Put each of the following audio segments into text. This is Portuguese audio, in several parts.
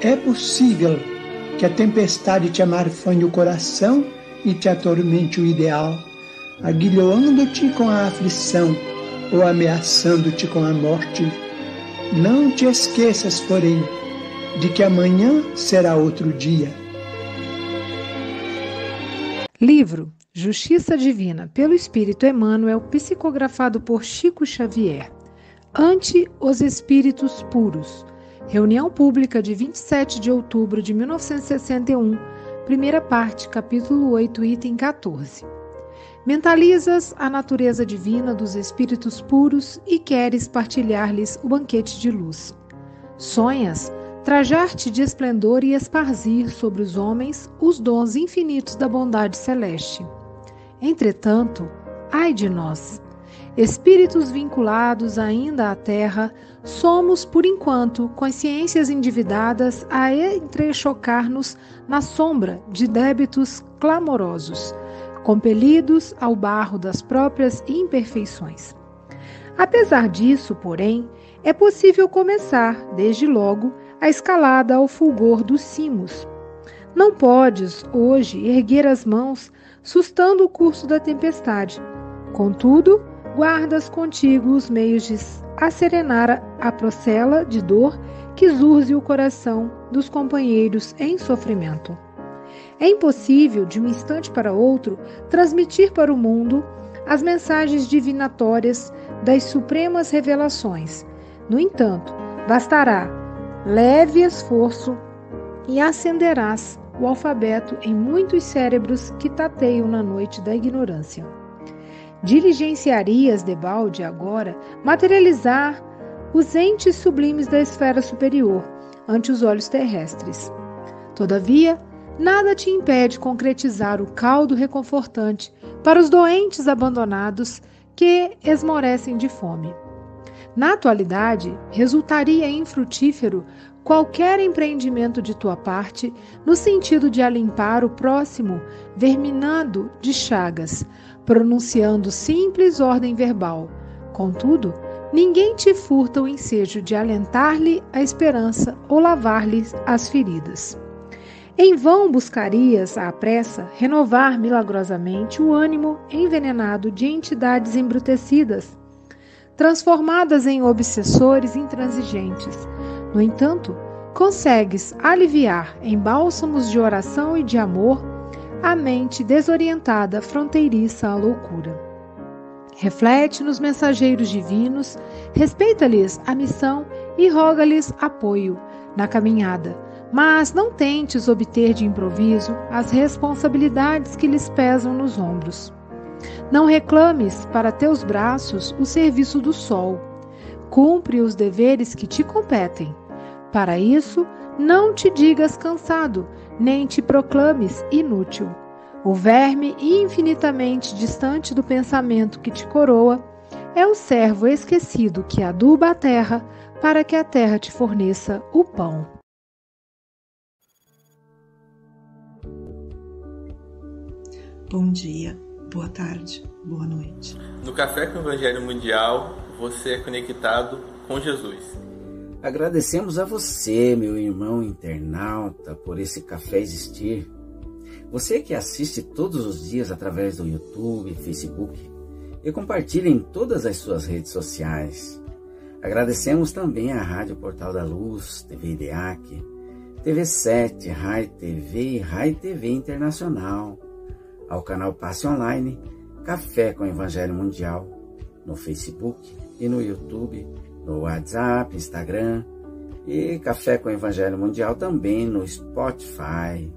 é possível que a tempestade te amarfanhe o coração e te atormente o ideal, aguilhoando-te com a aflição ou ameaçando-te com a morte. Não te esqueças, porém, de que amanhã será outro dia. Livro Justiça Divina pelo Espírito Emmanuel, psicografado por Chico Xavier. Ante os Espíritos Puros Reunião Pública de 27 de outubro de 1961, primeira parte, capítulo 8, item 14. Mentalizas a natureza divina dos espíritos puros e queres partilhar-lhes o banquete de luz. Sonhas trajar-te de esplendor e esparzir sobre os homens os dons infinitos da bondade celeste. Entretanto, ai de nós, espíritos vinculados ainda à terra, somos, por enquanto, consciências endividadas a entrechocar-nos na sombra de débitos clamorosos, compelidos ao barro das próprias imperfeições. Apesar disso, porém, é possível começar, desde logo, a escalada ao fulgor dos cimos. Não podes, hoje, erguer as mãos, sustando o curso da tempestade. Contudo, guardas contigo os meios de acerenar a procela de dor que zurze o coração dos companheiros em sofrimento. É impossível, de um instante para outro, transmitir para o mundo as mensagens divinatórias das supremas revelações. No entanto, bastará leve esforço e acenderás o alfabeto em muitos cérebros que tateiam na noite da ignorância. Diligenciarias debalde agora materializar os entes sublimes da esfera superior ante os olhos terrestres. Todavia, nada te impede concretizar o caldo reconfortante para os doentes abandonados que esmorecem de fome. Na atualidade, resultaria infrutífero qualquer empreendimento de tua parte no sentido de alimpar o próximo verminando de chagas, pronunciando simples ordem verbal. Contudo, ninguém te furta o ensejo de alentar-lhe a esperança ou lavar-lhe as feridas. Em vão buscarias, à pressa, renovar milagrosamente o ânimo envenenado de entidades embrutecidas, transformadas em obsessores intransigentes. No entanto, consegues aliviar em bálsamos de oração e de amor a mente desorientada fronteiriça à loucura. Reflete nos mensageiros divinos, respeita-lhes a missão e roga-lhes apoio na caminhada, mas não tentes obter de improviso as responsabilidades que lhes pesam nos ombros. Não reclames para teus braços o serviço do sol. Cumpre os deveres que te competem. Para isso, não te digas cansado, nem te proclames inútil. O verme infinitamente distante do pensamento que te coroa é o servo esquecido que aduba a terra para que a terra te forneça o pão. Bom dia, boa tarde, boa noite. No Café com o Evangelho Mundial, você é conectado com Jesus. Agradecemos a você, meu irmão internauta, por esse café existir. Você que assiste todos os dias através do YouTube, Facebook e compartilha em todas as suas redes sociais. Agradecemos também à Rádio Portal da Luz, TV IDEAC, TV7, Rai TV e Rai TV Internacional, ao canal Passe Online, Café com Evangelho Mundial, no Facebook e no YouTube, no WhatsApp, Instagram e Café com Evangelho Mundial também no Spotify.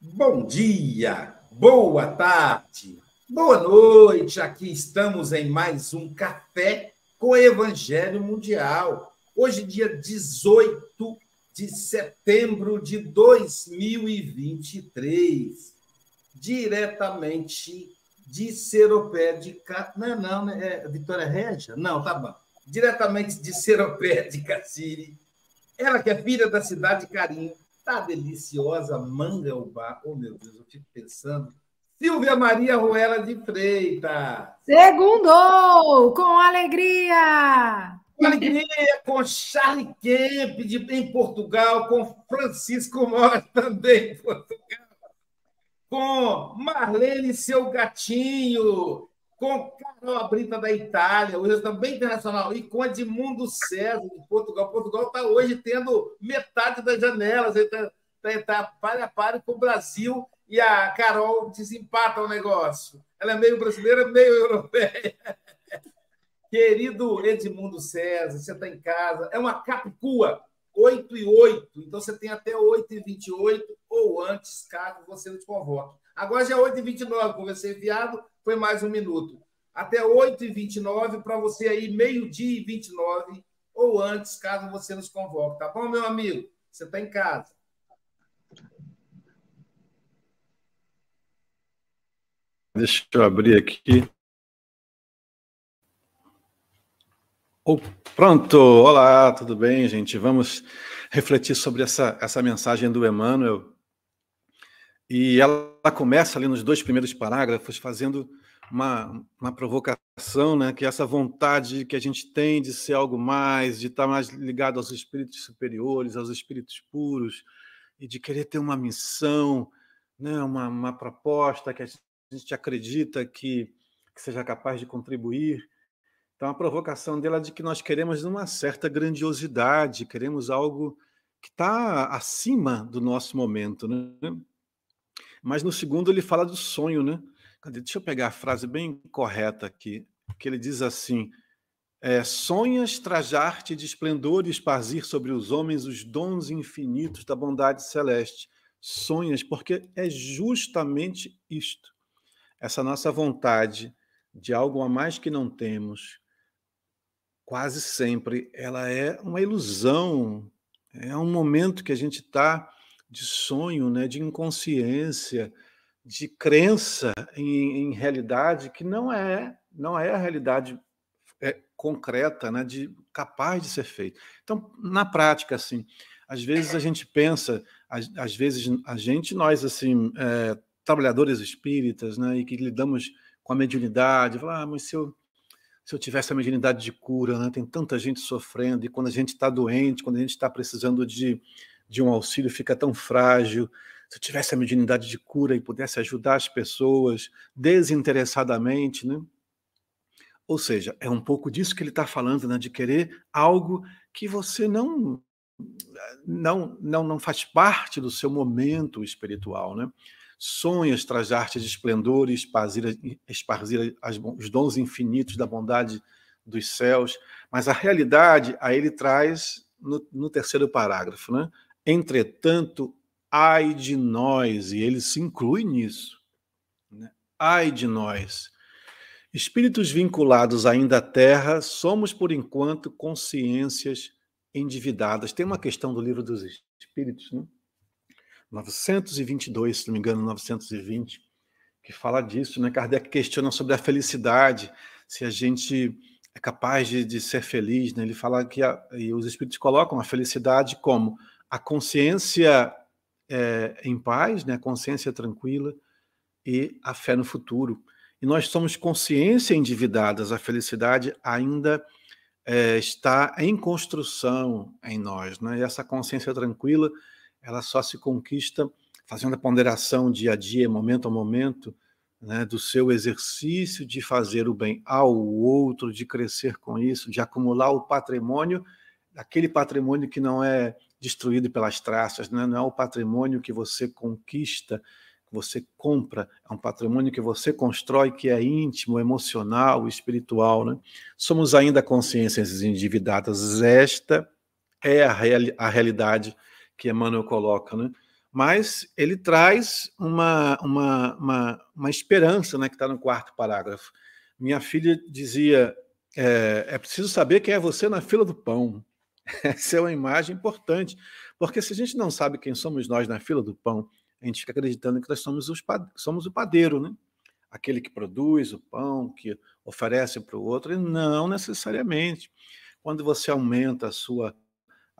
Bom dia, boa tarde, boa noite. Aqui estamos em mais um Café com Evangelho Mundial. Hoje, dia 18 de setembro de 2023, diretamente de Seropé de Ca... Não, não, né? é Vitória Régia? Não, tá bom. Diretamente de Seropé de Caciri. Ela que é filha da cidade de Carinho, tá deliciosa Mangaubá. Oh, meu Deus, eu fico pensando. Silvia Maria Ruela de Freitas. Segundou, com alegria! Com alegria, com Charlie Kemp de, em Portugal, com Francisco Mora também em Portugal, com Marlene Seu Gatinho, com Carol Brita da Itália, hoje também internacional, e com Edmundo César de Portugal. Portugal está hoje tendo metade das janelas, está tá, tá pare a pare com o Brasil e a Carol desempata o negócio. Ela é meio brasileira, meio europeia. Querido Edmundo César, você está em casa. É uma capicua, 8 e 8. Então você tem até 8 e 28 ou antes, caso você nos convoque. Agora já é 8 e 29, conversei enviado, foi mais um minuto. Até 8 e 29 para você aí, meio-dia e 29 ou antes, caso você nos convoque. Tá bom, meu amigo? Você está em casa. Deixa eu abrir aqui. Pronto! Olá, tudo bem, gente? Vamos refletir sobre essa, essa mensagem do Emmanuel. E ela começa ali nos dois primeiros parágrafos fazendo uma, uma provocação, né? que é essa vontade que a gente tem de ser algo mais, de estar mais ligado aos espíritos superiores, aos espíritos puros, e de querer ter uma missão, né? uma, uma proposta que a gente acredita que, que seja capaz de contribuir. Então, a provocação dela é de que nós queremos uma certa grandiosidade, queremos algo que está acima do nosso momento. Né? Mas no segundo ele fala do sonho, né? Deixa eu pegar a frase bem correta aqui, que ele diz assim: é, sonhas trajar-te de esplendor e esparzir sobre os homens os dons infinitos da bondade celeste. Sonhas, porque é justamente isto essa nossa vontade de algo a mais que não temos, quase sempre ela é uma ilusão, é um momento que a gente está de sonho, né, de inconsciência, de crença em, em, realidade que não é não é a realidade é, concreta, né, de capaz de ser feito. Então, na prática, assim, às vezes a gente pensa, às, às vezes a gente nós assim é, trabalhadores espíritas, né, e que lidamos com a mediunidade, falar, ah, se eu, se eu tivesse a mediunidade de cura, né, tem tanta gente sofrendo, e quando a gente está doente, quando a gente está precisando de, de um auxílio, fica tão frágil. Se eu tivesse a mediunidade de cura e pudesse ajudar as pessoas desinteressadamente, né? Ou seja, é um pouco disso que ele está falando, né? de querer algo que você não não não não faz parte do seu momento espiritual, né? Sonhas trajar-te de esplendor e esparzir, esparzir as, os dons infinitos da bondade dos céus, mas a realidade a ele traz no, no terceiro parágrafo, né? Entretanto, ai de nós, e ele se inclui nisso, né? ai de nós. Espíritos vinculados ainda à Terra, somos por enquanto consciências endividadas. Tem uma questão do livro dos Espíritos, né? 922, se não me engano, 920, que fala disso, né? Kardec questiona sobre a felicidade, se a gente é capaz de, de ser feliz. Né? Ele fala que a, os espíritos colocam a felicidade como a consciência é, em paz, né? a consciência tranquila e a fé no futuro. E nós somos consciência endividadas, a felicidade ainda é, está em construção em nós. Né? E essa consciência tranquila, ela só se conquista fazendo a ponderação dia a dia, momento a momento, né, do seu exercício de fazer o bem ao outro, de crescer com isso, de acumular o patrimônio, aquele patrimônio que não é destruído pelas traças, né? não é o patrimônio que você conquista, que você compra, é um patrimônio que você constrói que é íntimo, emocional, espiritual. Né? Somos ainda consciências endividadas. Esta é a, real, a realidade que Emmanuel coloca. Né? mas ele traz uma, uma, uma, uma esperança né, que está no quarto parágrafo. Minha filha dizia: é, é, preciso saber quem é você na fila do pão. Essa é uma imagem importante, porque se a gente não sabe quem somos nós na fila do pão, a gente fica acreditando que nós somos, os, somos o padeiro, né? aquele que produz o pão, que oferece para o outro, e não necessariamente. Quando você aumenta a sua,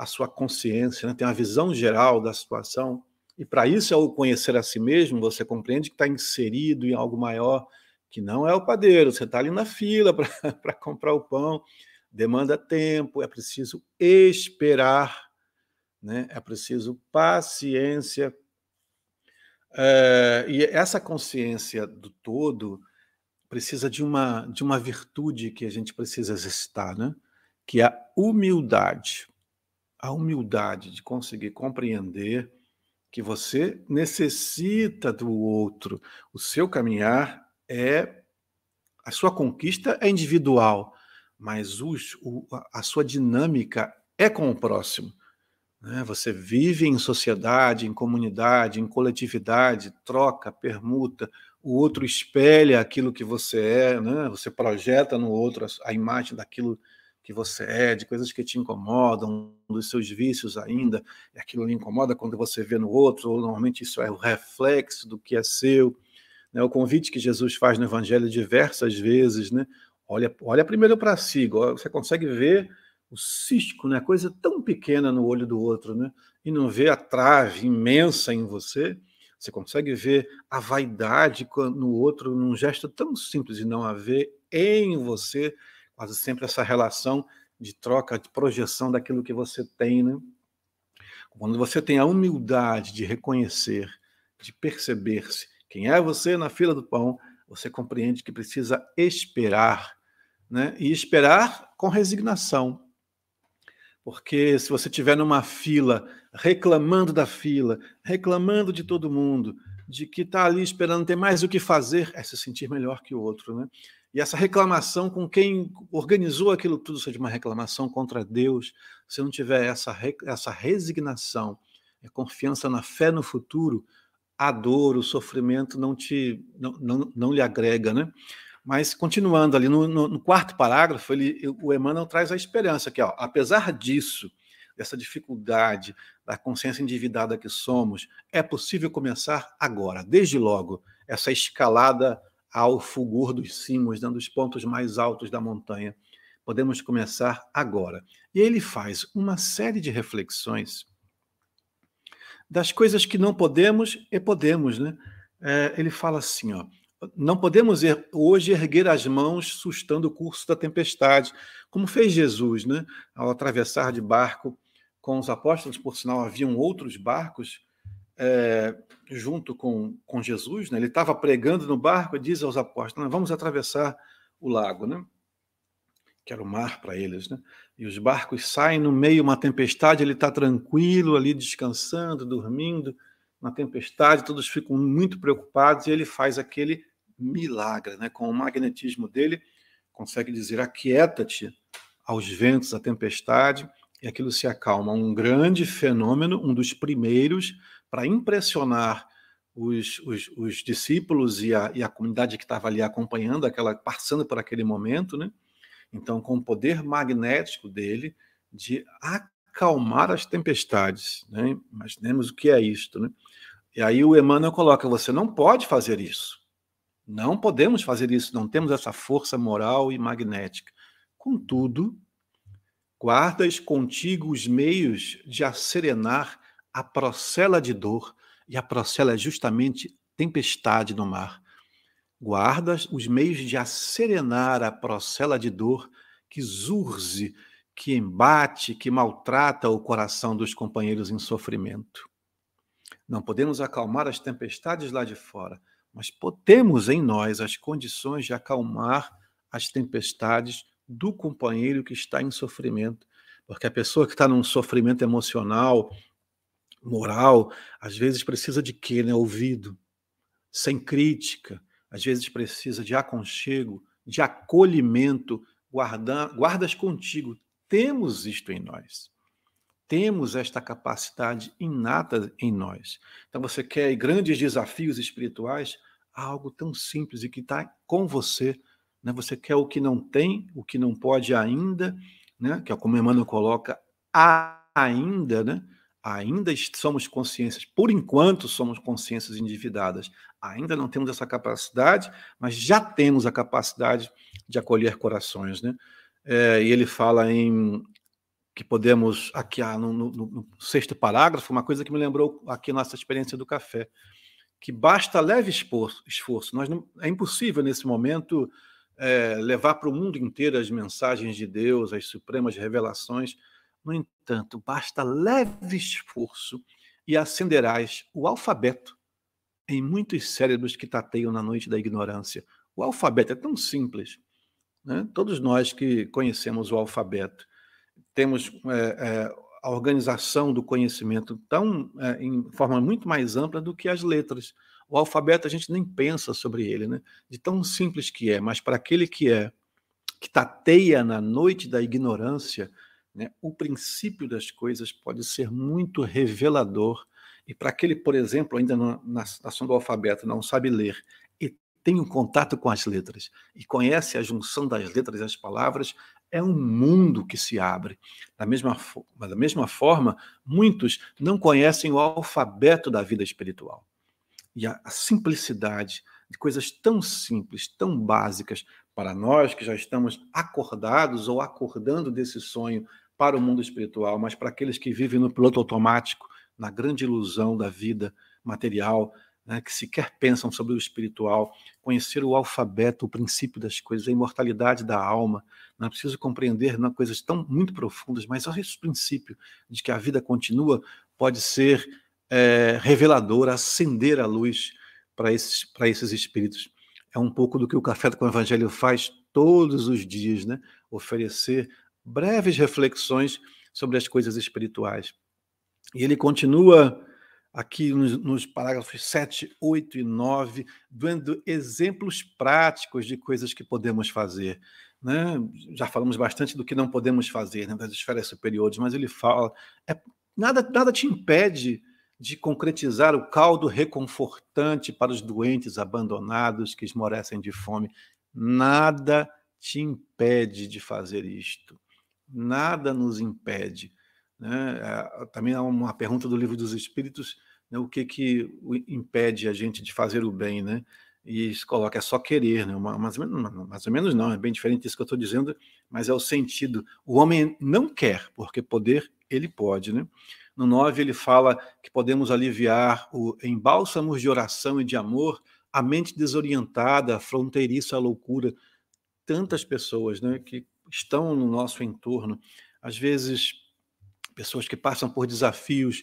a sua consciência, né? tem uma visão geral da situação, e para isso, ao conhecer a si mesmo, você compreende que está inserido em algo maior, que não é o padeiro. Você está ali na fila para comprar o pão, demanda tempo, é preciso esperar, né? é preciso paciência. É, e essa consciência do todo precisa de uma, de uma virtude que a gente precisa exercitar, né? que é a humildade. A humildade de conseguir compreender que você necessita do outro. O seu caminhar é. A sua conquista é individual, mas o, a sua dinâmica é com o próximo. Né? Você vive em sociedade, em comunidade, em coletividade, troca, permuta. O outro espelha aquilo que você é, né? você projeta no outro a, a imagem daquilo que você é, de coisas que te incomodam, dos seus vícios ainda, e aquilo lhe incomoda quando você vê no outro, ou normalmente isso é o reflexo do que é seu. Né? O convite que Jesus faz no Evangelho diversas vezes, né? olha, olha primeiro para si, você consegue ver o cisco, né? coisa tão pequena no olho do outro, né? e não vê a trave imensa em você, você consegue ver a vaidade no outro num gesto tão simples e não a ver em você quase sempre essa relação de troca, de projeção daquilo que você tem. Né? Quando você tem a humildade de reconhecer, de perceber-se quem é você na fila do pão, você compreende que precisa esperar, né? e esperar com resignação. Porque se você estiver numa fila, reclamando da fila, reclamando de todo mundo, de que está ali esperando, tem mais o que fazer, é se sentir melhor que o outro. Né? E essa reclamação com quem organizou aquilo tudo seja uma reclamação contra Deus, se não tiver essa, essa resignação, a confiança na fé no futuro, a dor, o sofrimento não te não, não, não lhe agrega, né? Mas continuando ali no, no, no quarto parágrafo, ele, o Emmanuel traz a esperança que, ó, apesar disso, dessa dificuldade, da consciência endividada que somos, é possível começar agora, desde logo, essa escalada ao fulgor dos cimos, dando os pontos mais altos da montanha. Podemos começar agora. E ele faz uma série de reflexões das coisas que não podemos e podemos, né? É, ele fala assim, ó, não podemos er hoje erguer as mãos sustando o curso da tempestade, como fez Jesus, né? Ao atravessar de barco com os apóstolos, por sinal haviam outros barcos é, junto com, com Jesus, né? ele estava pregando no barco e diz aos apóstolos: vamos atravessar o lago, né? que era o mar para eles. Né? E os barcos saem no meio uma tempestade, ele está tranquilo ali, descansando, dormindo na tempestade, todos ficam muito preocupados e ele faz aquele milagre, né? com o magnetismo dele, consegue dizer: aquieta-te aos ventos, à tempestade, e aquilo se acalma. Um grande fenômeno, um dos primeiros para impressionar os, os, os, discípulos e a, e a comunidade que estava ali acompanhando, aquela passando por aquele momento, né? Então, com o poder magnético dele de acalmar as tempestades, né? Imaginemos o que é isto, né? E aí o Emmanuel coloca: você não pode fazer isso. Não podemos fazer isso, não temos essa força moral e magnética. Contudo, guardas contigo os meios de acerenar a procela de dor, e a procela é justamente tempestade no mar. Guardas os meios de acerenar a procela de dor que zurze, que embate, que maltrata o coração dos companheiros em sofrimento. Não podemos acalmar as tempestades lá de fora, mas podemos em nós as condições de acalmar as tempestades do companheiro que está em sofrimento. Porque a pessoa que está num sofrimento emocional, moral, às vezes precisa de quê? Né? Ouvido, sem crítica, às vezes precisa de aconchego, de acolhimento, guarda, guardas contigo. Temos isto em nós. Temos esta capacidade inata em nós. Então, você quer grandes desafios espirituais? Algo tão simples e que está com você. Né? Você quer o que não tem, o que não pode ainda, né? que é como Emmanuel coloca, ainda, né? Ainda somos consciências, por enquanto somos consciências endividadas, ainda não temos essa capacidade, mas já temos a capacidade de acolher corações. Né? É, e ele fala em que podemos, aqui no, no, no, sexto parágrafo, uma coisa que me lembrou aqui nossa experiência do café, que basta leve esforço. esforço. Nós não, é impossível, nesse momento, é, levar para o mundo inteiro as mensagens de Deus, as supremas revelações, no entanto, basta leve esforço e acenderás o alfabeto em muitos cérebros que tateiam na noite da ignorância. O alfabeto é tão simples. Né? Todos nós que conhecemos o alfabeto temos é, é, a organização do conhecimento tão é, em forma muito mais ampla do que as letras. O alfabeto a gente nem pensa sobre ele, né? De tão simples que é, mas para aquele que é que tateia na noite da ignorância, né, o princípio das coisas pode ser muito revelador. E para aquele, por exemplo, ainda na, na nação do alfabeto, não sabe ler e tem um contato com as letras e conhece a junção das letras e as palavras, é um mundo que se abre. Da mesma, da mesma forma, muitos não conhecem o alfabeto da vida espiritual. E a, a simplicidade de coisas tão simples, tão básicas, para nós que já estamos acordados ou acordando desse sonho para o mundo espiritual, mas para aqueles que vivem no piloto automático, na grande ilusão da vida material, né, que sequer pensam sobre o espiritual, conhecer o alfabeto, o princípio das coisas, a imortalidade da alma. Não é preciso compreender não, coisas tão muito profundas, mas esse princípio de que a vida continua pode ser é, revelador, acender a luz para esses, para esses espíritos. É um pouco do que o Café com o Evangelho faz todos os dias, né? oferecer breves reflexões sobre as coisas espirituais. E ele continua aqui nos, nos, parágrafos 7, 8 e 9, dando exemplos práticos de coisas que podemos fazer. Né? Já falamos bastante do que não podemos fazer né, das esferas superiores, mas ele fala: é, nada, nada te impede de concretizar o caldo reconfortante para os doentes abandonados que esmorecem de fome. Nada te impede de fazer isto nada nos impede. Né? É, também há uma pergunta do livro dos Espíritos, né? o que que impede a gente de fazer o bem, né? E se coloca é só querer, né? mais, ou menos, mais ou menos não, é bem diferente disso que eu estou dizendo, mas é o sentido. O homem não quer, porque poder ele pode, né? No 9 ele fala que podemos aliviar o, em bálsamos de oração e de amor a mente desorientada, fronteiriça à loucura. Tantas pessoas né, que estão no nosso entorno, às vezes pessoas que passam por desafios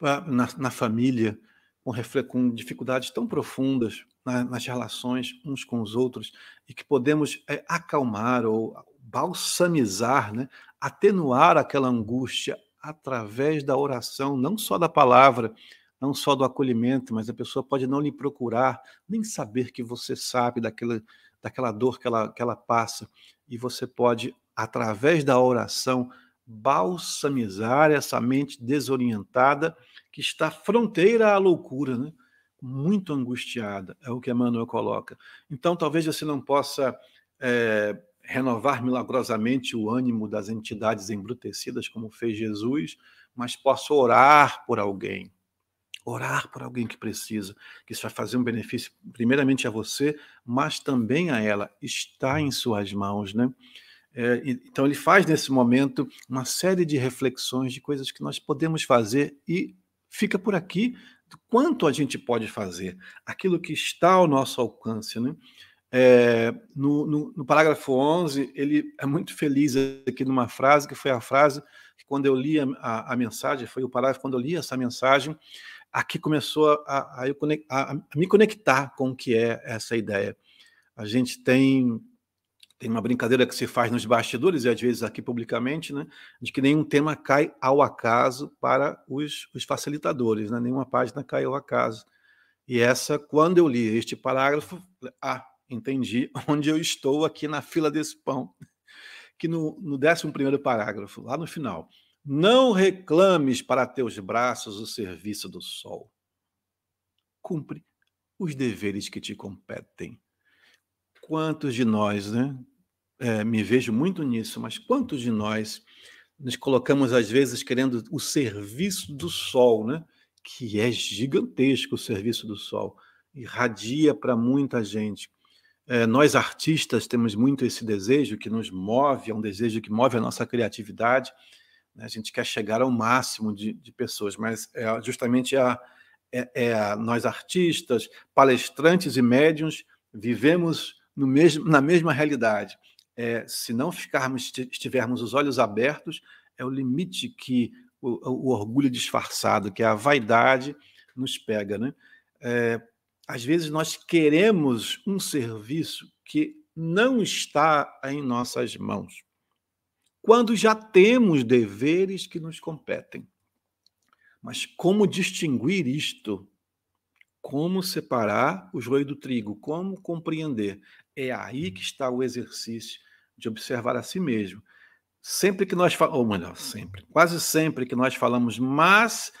na, na família, com, com, dificuldades tão profundas na, nas relações uns com os outros, e que podemos é, acalmar ou balsamizar, né? atenuar aquela angústia através da oração, não só da palavra, não só do acolhimento, mas a pessoa pode não lhe procurar, nem saber que você sabe daquela, daquela dor que ela, que ela passa, e você pode, através da oração, balsamizar essa mente desorientada que está fronteira à loucura, né? muito angustiada, é o que Emmanuel coloca. Então, talvez você não possa é, renovar milagrosamente o ânimo das entidades embrutecidas, como fez Jesus, mas possa orar por alguém, orar por alguém que precisa, que isso vai fazer um benefício primeiramente a você, mas também a ela. Está em suas mãos, né? É, então, ele faz nesse momento uma série de reflexões de coisas que nós podemos fazer e fica por aqui quanto a gente pode fazer, aquilo que está ao nosso alcance. Né? É, no, no, no, parágrafo 11, ele é muito feliz aqui numa frase, que foi a frase que, quando eu li a, a, a mensagem, foi o parágrafo, quando eu li essa mensagem, aqui começou a, a, me conectar com o que é essa ideia. A gente tem tem uma brincadeira que se faz nos bastidores e às vezes aqui publicamente, né, de que nenhum tema cai ao acaso para os, os facilitadores, né, nenhuma página cai ao acaso. E essa, quando eu li este parágrafo, ah, entendi onde eu estou aqui na fila desse pão, que no, no 11 parágrafo, lá no final, não reclames para teus braços o serviço do sol. Cumpre os deveres que te competem. Quantos de nós, né, é, me vejo muito nisso, mas quantos de nós nos colocamos, às vezes, querendo o serviço do sol, né? que é gigantesco o serviço do sol, irradia para muita gente. É, nós, artistas, temos muito esse desejo que nos move, é um desejo que move a nossa criatividade. Né? A gente quer chegar ao máximo de, de pessoas, mas é justamente a, é, é nós, artistas, palestrantes e médiums, vivemos no mesmo, na mesma realidade é, se não ficarmos, estivermos os olhos abertos, é o limite que o, o orgulho disfarçado, que é a vaidade, nos pega. Né? É, às vezes nós queremos um serviço que não está em nossas mãos, quando já temos deveres que nos competem. Mas como distinguir isto? Como separar o joio do trigo? Como compreender? É aí que está o exercício de observar a si mesmo. Sempre que nós falamos, ou melhor, sempre, quase sempre que nós falamos, mas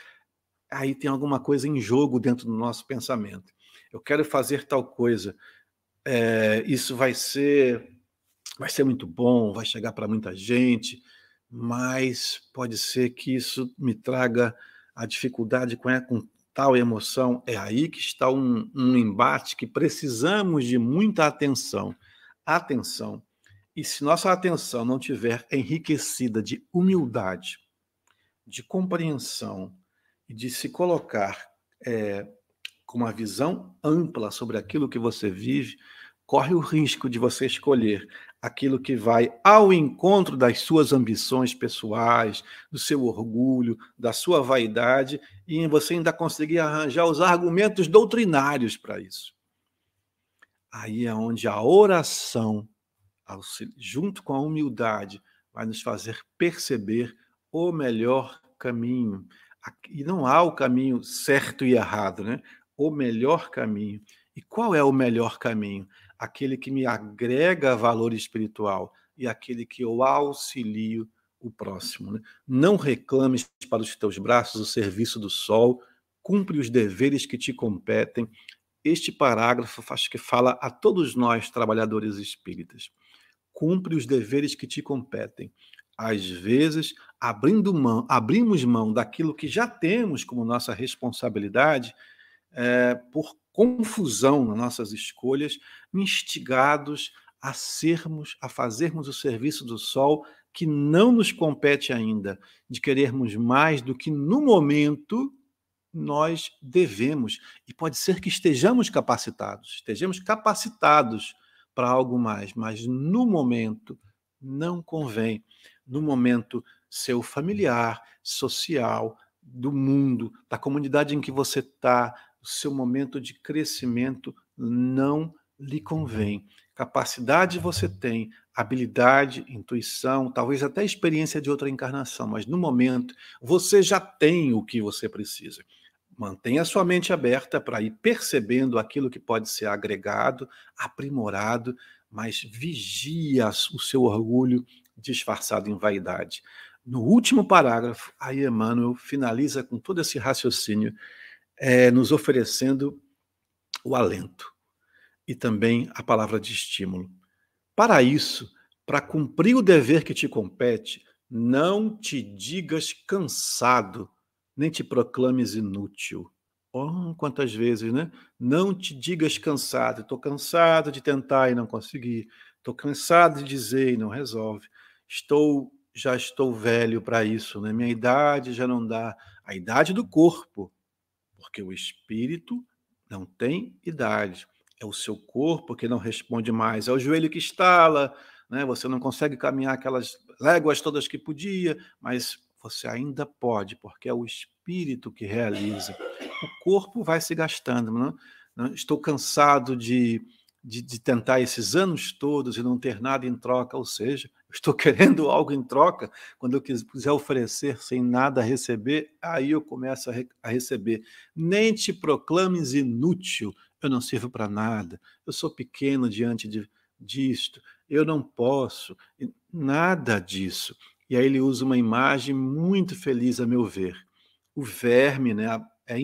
aí tem alguma coisa em jogo dentro do nosso pensamento. Eu quero fazer tal coisa, é, isso vai ser, vai ser muito bom, vai chegar para muita gente, mas pode ser que isso me traga a dificuldade com, com tal emoção. É aí que está um, um embate que precisamos de muita atenção. Atenção. E se nossa atenção não tiver enriquecida de humildade, de compreensão e de se colocar é, com uma visão ampla sobre aquilo que você vive, corre o risco de você escolher aquilo que vai ao encontro das suas ambições pessoais, do seu orgulho, da sua vaidade, e você ainda conseguir arranjar os argumentos doutrinários para isso. Aí é onde a oração junto com a humildade, vai nos fazer perceber o melhor caminho. E não há o caminho certo e errado, né? O melhor caminho. E qual é o melhor caminho? Aquele que me agrega valor espiritual e aquele que eu auxilio o próximo. Né? Não reclames para os teus braços o serviço do sol, cumpre os deveres que te competem. Este parágrafo acho que fala a todos nós, trabalhadores espíritas cumpre os deveres que te competem. Às vezes, abrindo mão, abrimos mão daquilo que já temos como nossa responsabilidade é, por confusão nas nossas escolhas, instigados a sermos, a fazermos o serviço do sol que não nos compete ainda, de querermos mais do que no momento nós devemos. E pode ser que estejamos capacitados, estejamos capacitados para algo mais, mas no momento não convém. No momento seu familiar, social, do mundo, da comunidade em que você está, o seu momento de crescimento não lhe convém. Capacidade você tem, habilidade, intuição, talvez até experiência de outra encarnação, mas no momento você já tem o que você precisa. Mantenha sua mente aberta para ir percebendo aquilo que pode ser agregado, aprimorado, mas vigia o seu orgulho disfarçado em vaidade. No último parágrafo, aí Emmanuel finaliza com todo esse raciocínio, é, nos oferecendo o alento e também a palavra de estímulo. Para isso, para cumprir o dever que te compete, não te digas cansado nem te proclames inútil. Oh, quantas vezes, né? Não te digas cansado. Estou cansado de tentar e não conseguir. Estou cansado de dizer e não resolve. Estou já estou velho para isso, né? Minha idade já não dá a idade do corpo, porque o espírito não tem idade. É o seu corpo que não responde mais, é o joelho que estala, né? Você não consegue caminhar aquelas léguas todas que podia, mas você ainda pode, porque é o espírito que realiza. O corpo vai se gastando. Não? Estou cansado de de, de, tentar esses anos todos e não ter nada em troca, ou seja, estou querendo algo em troca, quando eu quiser oferecer sem nada receber, aí eu começo a, re, a receber. Nem te proclames inútil, eu não sirvo para nada, eu sou pequeno diante de, disto, eu não posso, nada disso. E aí ele usa uma imagem muito feliz, a meu ver. O verme né, é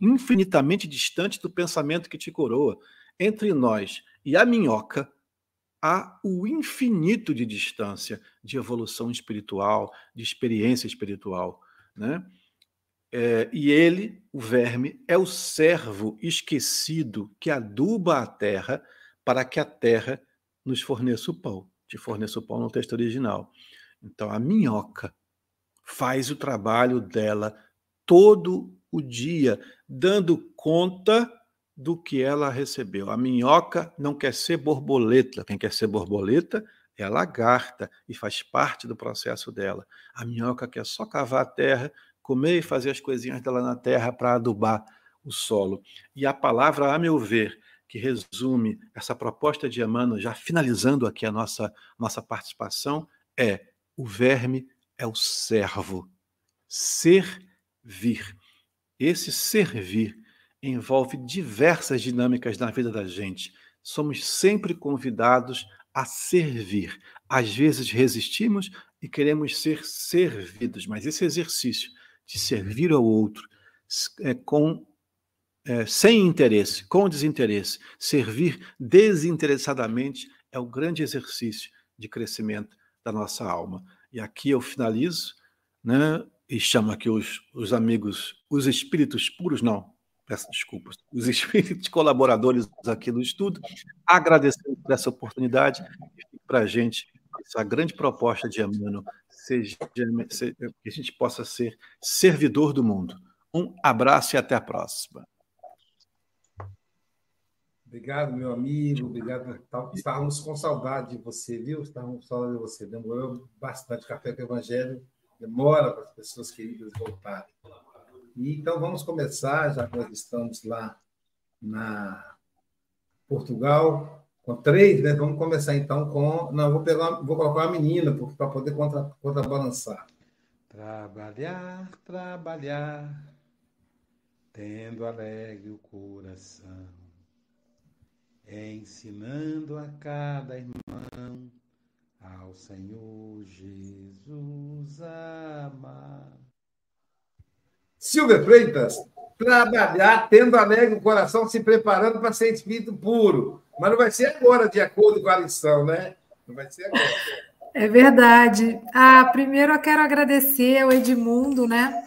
infinitamente distante do pensamento que te coroa entre nós e a minhoca há o infinito de distância de evolução espiritual, de experiência espiritual. Né? É, e ele, o verme, é o servo esquecido que aduba a terra para que a terra nos forneça o pão. Te forneça o pão no texto original. Então, a minhoca faz o trabalho dela todo o dia, dando conta do que ela recebeu. A minhoca não quer ser borboleta. Quem quer ser borboleta é a lagarta e faz parte do processo dela. A minhoca quer só cavar a terra, comer e fazer as coisinhas dela na terra para adubar o solo. E a palavra, a meu ver, que resume essa proposta de Emmanuel, já finalizando aqui a nossa, nossa participação, é: o verme é o servo. Servir. Esse servir envolve diversas dinâmicas na vida da gente. Somos sempre convidados a servir. Às vezes resistimos e queremos ser servidos, mas esse exercício de servir ao outro é, com é, sem interesse, com desinteresse, servir desinteressadamente é o grande exercício de crescimento da nossa alma. E aqui eu finalizo, né? E chamo aqui os, os amigos, os espíritos puros, não, peço desculpas, os espíritos colaboradores aqui do estudo, agradecendo por essa oportunidade para a gente essa grande proposta de Emmanuel, seja, seja, que a gente possa ser servidor do mundo. Um abraço e até a próxima. Obrigado, meu amigo. Obrigado. Estávamos com saudade de você, viu? Estávamos com saudade de você. Demorou bastante. Café com o Evangelho demora para as pessoas queridas voltarem. Então, vamos começar, já que nós estamos lá na Portugal, com três, né? Vamos começar então com. Não, vou, pegar, vou colocar uma menina para poder contra, contrabalançar. Trabalhar, trabalhar, tendo alegre o coração, ensinando a cada irmão ao Senhor Jesus amar. Silvia Freitas, trabalhar tendo alegre o coração, se preparando para ser espírito puro. Mas não vai ser agora, de acordo com a lição, né? Não vai ser agora. É verdade. Ah, primeiro eu quero agradecer ao Edmundo, né?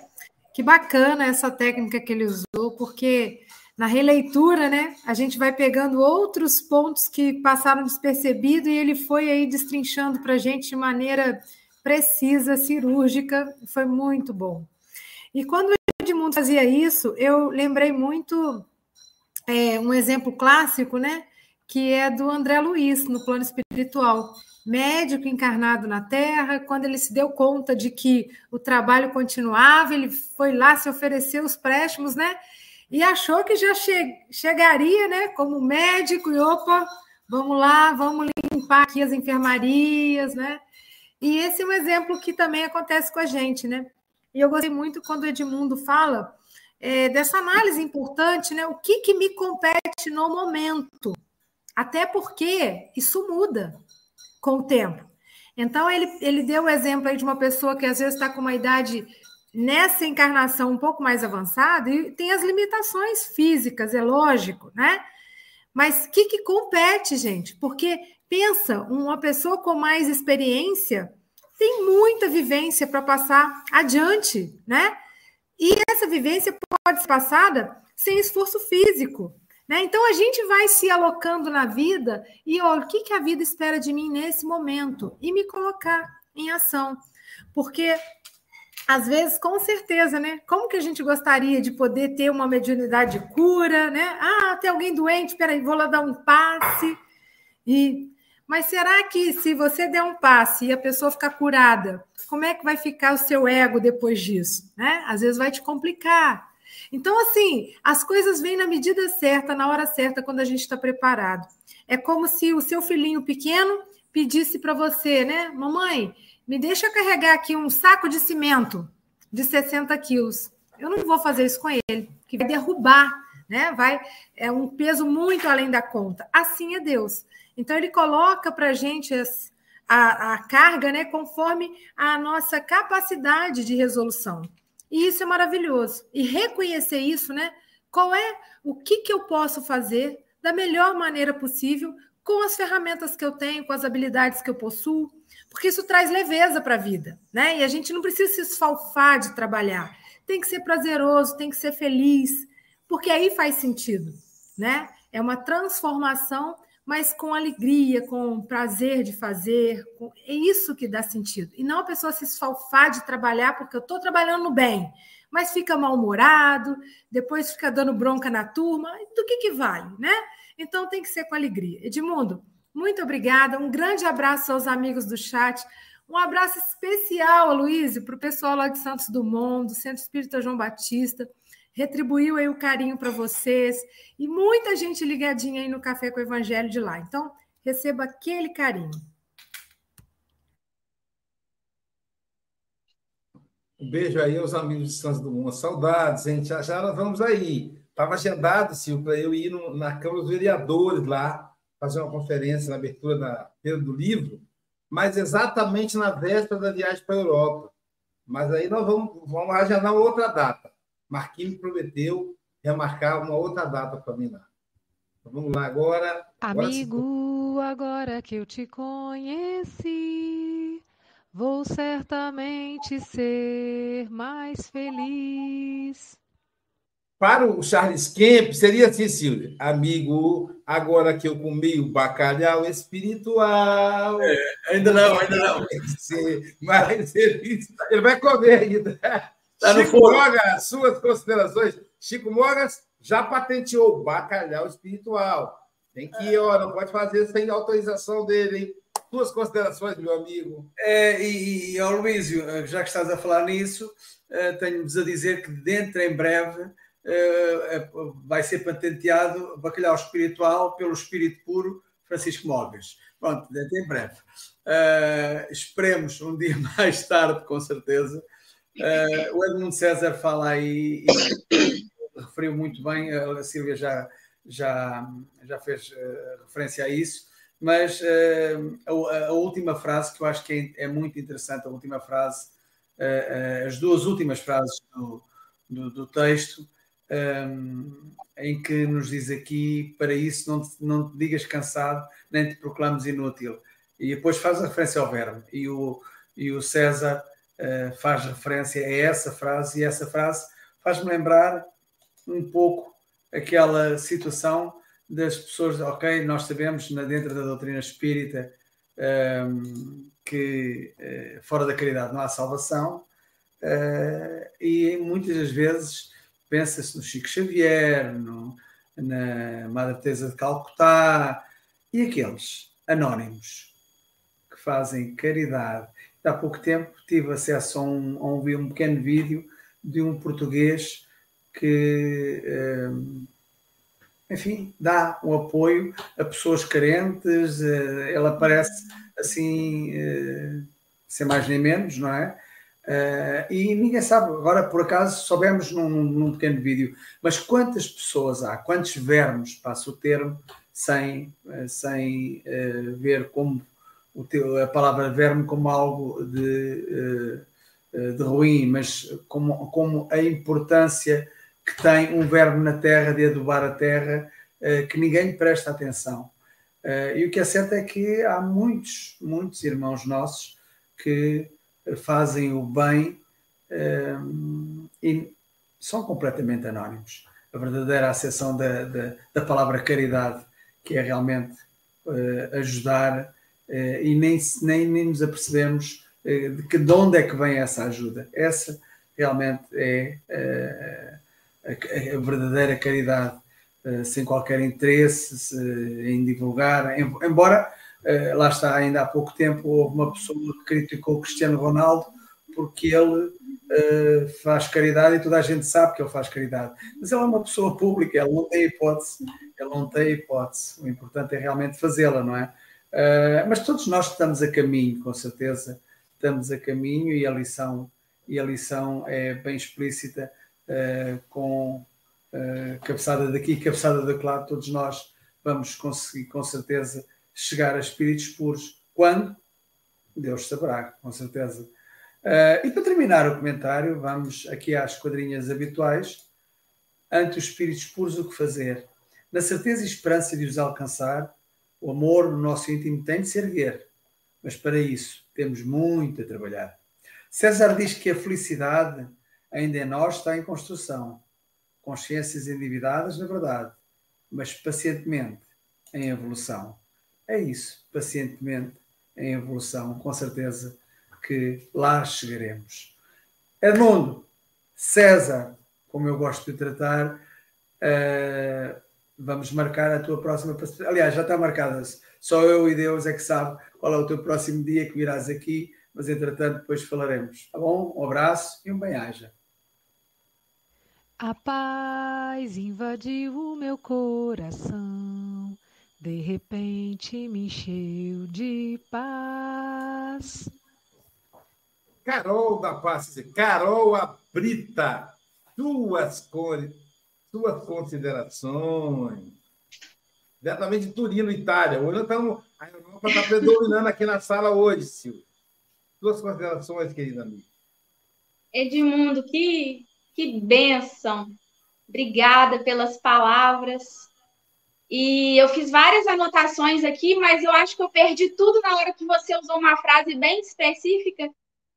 Que bacana essa técnica que ele usou, porque na releitura, né, a gente vai pegando outros pontos que passaram despercebidos e ele foi aí destrinchando para a gente de maneira precisa, cirúrgica. Foi muito bom. E quando o Edmundo fazia isso, eu lembrei muito é, um exemplo clássico, né? Que é do André Luiz, no plano espiritual. Médico encarnado na Terra, quando ele se deu conta de que o trabalho continuava, ele foi lá se oferecer os préstimos, né? E achou que já che chegaria, né? Como médico, e opa, vamos lá, vamos limpar aqui as enfermarias, né? E esse é um exemplo que também acontece com a gente, né? E eu gostei muito quando o Edmundo fala é, dessa análise importante, né? O que, que me compete no momento? Até porque isso muda com o tempo. Então, ele, ele deu o exemplo aí de uma pessoa que às vezes está com uma idade nessa encarnação um pouco mais avançada e tem as limitações físicas, é lógico, né? Mas o que, que compete, gente? Porque pensa, uma pessoa com mais experiência tem muita vivência para passar adiante, né? E essa vivência pode ser passada sem esforço físico. Né? Então a gente vai se alocando na vida e olha, o que, que a vida espera de mim nesse momento e me colocar em ação. Porque às vezes, com certeza, né? Como que a gente gostaria de poder ter uma mediunidade de cura, né? Ah, tem alguém doente, peraí, vou lá dar um passe. E... Mas será que se você der um passe e a pessoa ficar curada, como é que vai ficar o seu ego depois disso? Né? Às vezes vai te complicar. Então, assim, as coisas vêm na medida certa, na hora certa, quando a gente está preparado. É como se o seu filhinho pequeno pedisse para você, né? Mamãe, me deixa carregar aqui um saco de cimento de 60 quilos. Eu não vou fazer isso com ele, que vai derrubar, né? Vai é um peso muito além da conta. Assim é Deus. Então ele coloca para a gente a, a carga, né? Conforme a nossa capacidade de resolução. E isso é maravilhoso. E reconhecer isso, né? Qual é o que, que eu posso fazer da melhor maneira possível com as ferramentas que eu tenho, com as habilidades que eu possuo, porque isso traz leveza para a vida, né? E a gente não precisa se esfalfar de trabalhar. Tem que ser prazeroso, tem que ser feliz, porque aí faz sentido, né? É uma transformação, mas com alegria, com prazer de fazer, com... é isso que dá sentido. E não a pessoa se esfalfar de trabalhar porque eu estou trabalhando bem, mas fica mal-humorado, depois fica dando bronca na turma, do que que vale, né? Então tem que ser com alegria. Edmundo, muito obrigada. Um grande abraço aos amigos do chat. Um abraço especial, Luísio, para o pessoal lá de Santos do Centro Espírita João Batista. Retribuiu aí o carinho para vocês. E muita gente ligadinha aí no Café com o Evangelho de lá. Então, receba aquele carinho. Um beijo aí aos amigos de Santos Dumont. Saudades, gente. Já já nós vamos aí. Estava agendado, Silvio, para eu ir no, na Câmara dos Vereadores lá, fazer uma conferência na abertura da Feira do Livro, mas exatamente na véspera da viagem para a Europa. Mas aí nós vamos, vamos agendar outra data. Marquinhos me prometeu remarcar uma outra data para mim lá. Então, vamos lá agora. Amigo, agora, agora que eu te conheci, vou certamente ser mais feliz. Para o Charles Kemp, seria assim, Silvia. Amigo, agora que eu comi o bacalhau espiritual. É, ainda não, ainda não. Mas ele, ele vai comer ainda. Tá Chico Mogas, suas considerações. Chico Mogas já patenteou o bacalhau espiritual. Tem que ir, ó, não pode fazer sem autorização dele, hein? Suas considerações, meu amigo. É, e, e, ó, Luísio, já que estás a falar nisso, eh, tenho-vos a dizer que dentro em breve uh, vai ser patenteado bacalhau espiritual pelo espírito puro Francisco Mogas. Pronto, dentro em breve. Uh, esperemos um dia mais tarde, com certeza. Uh, o Edmundo César fala aí e referiu muito bem, a Silvia já, já, já fez uh, referência a isso, mas uh, a, a, última frase que eu acho que é, é muito interessante, a última frase, as duas últimas frases do, do, do texto, um, em que nos diz aqui: para isso não te, não te digas cansado, nem te proclames inútil. E depois faz a referência ao verbo. E o, e o César uh, faz referência a essa frase, e essa frase faz-me lembrar um pouco aquela situação das pessoas, ok, nós sabemos dentro da doutrina espírita um, que uh, fora da caridade não há salvação, uh, e muitas das vezes pensa-se no Chico Xavier, no, na Madre Teresa de Calcutá e aqueles anónimos que fazem caridade. Há pouco tempo tive acesso a um, a um, um pequeno vídeo de um português que, um, enfim, dá um apoio a pessoas carentes. Uh, ele aparece assim, uh, sem mais nem menos, não é? E ninguém sabe, agora por acaso soubemos num, num, pequeno vídeo, mas quantas pessoas há, quantos vermes, passo o termo, sem, sem ver como teu, a palavra verme como algo de, de ruim, mas como, como a importância que tem um verme na terra, de adubar a terra, que ninguém presta atenção. e o que é certo é que há muitos, muitos irmãos nossos que fazem o bem e são completamente anónimos. a verdadeira acessão da, da, da palavra caridade, que é realmente ajudar e nem, nem, nem nos apercebemos uh, de, que, de onde é que vem essa ajuda. Essa realmente é a, a, verdadeira caridade, sem qualquer interesse em divulgar, embora lá está, ainda há pouco tempo houve uma pessoa que criticou o Cristiano Ronaldo porque ele faz caridade e toda a gente sabe que ele faz caridade. Mas ele é uma pessoa pública, ele não tem hipótese, ele não tem hipótese. O importante é realmente fazê-la, não é? Uh, mas todos nós estamos a caminho, com certeza, estamos a caminho e a lição, e a lição é bem explícita, uh, com cabeçada daqui, cabeçada de lá, todos nós vamos conseguir, com certeza, chegar a espíritos puros. Quando? Deus saberá, com certeza. Uh, e para terminar o comentário, vamos aqui às quadrinhas habituais. Ante os espíritos puros, o que fazer? Na certeza e esperança de os alcançar, o amor no nosso íntimo tem de se erguer, mas para isso temos muito a trabalhar. César diz que a felicidade ainda em nós está em construção, consciências endividadas, na verdade, mas pacientemente em evolução. É isso, pacientemente em evolução, com certeza que lá chegaremos. Edmundo, César, como eu gosto de tratar, uh, vamos marcar a tua próxima. Aliás, já está marcada. Só eu e Deus é que sabe qual é o teu próximo dia que virás aqui, mas entretanto depois falaremos. Tá bom? Um abraço e um bem-aja. A paz invadiu o meu coração, de repente me encheu de paz. Carol da Paz, Carol Abrita, suas, suas considerações. Diretamente de Turino, Itália. Hoje estamos, a Europa está predominando aqui na sala hoje, Silvia. Suas considerações, querida amiga. Edmundo, que, que bênção. Obrigada pelas palavras. E eu fiz várias anotações aqui, mas eu acho que eu perdi tudo na hora que você usou uma frase bem específica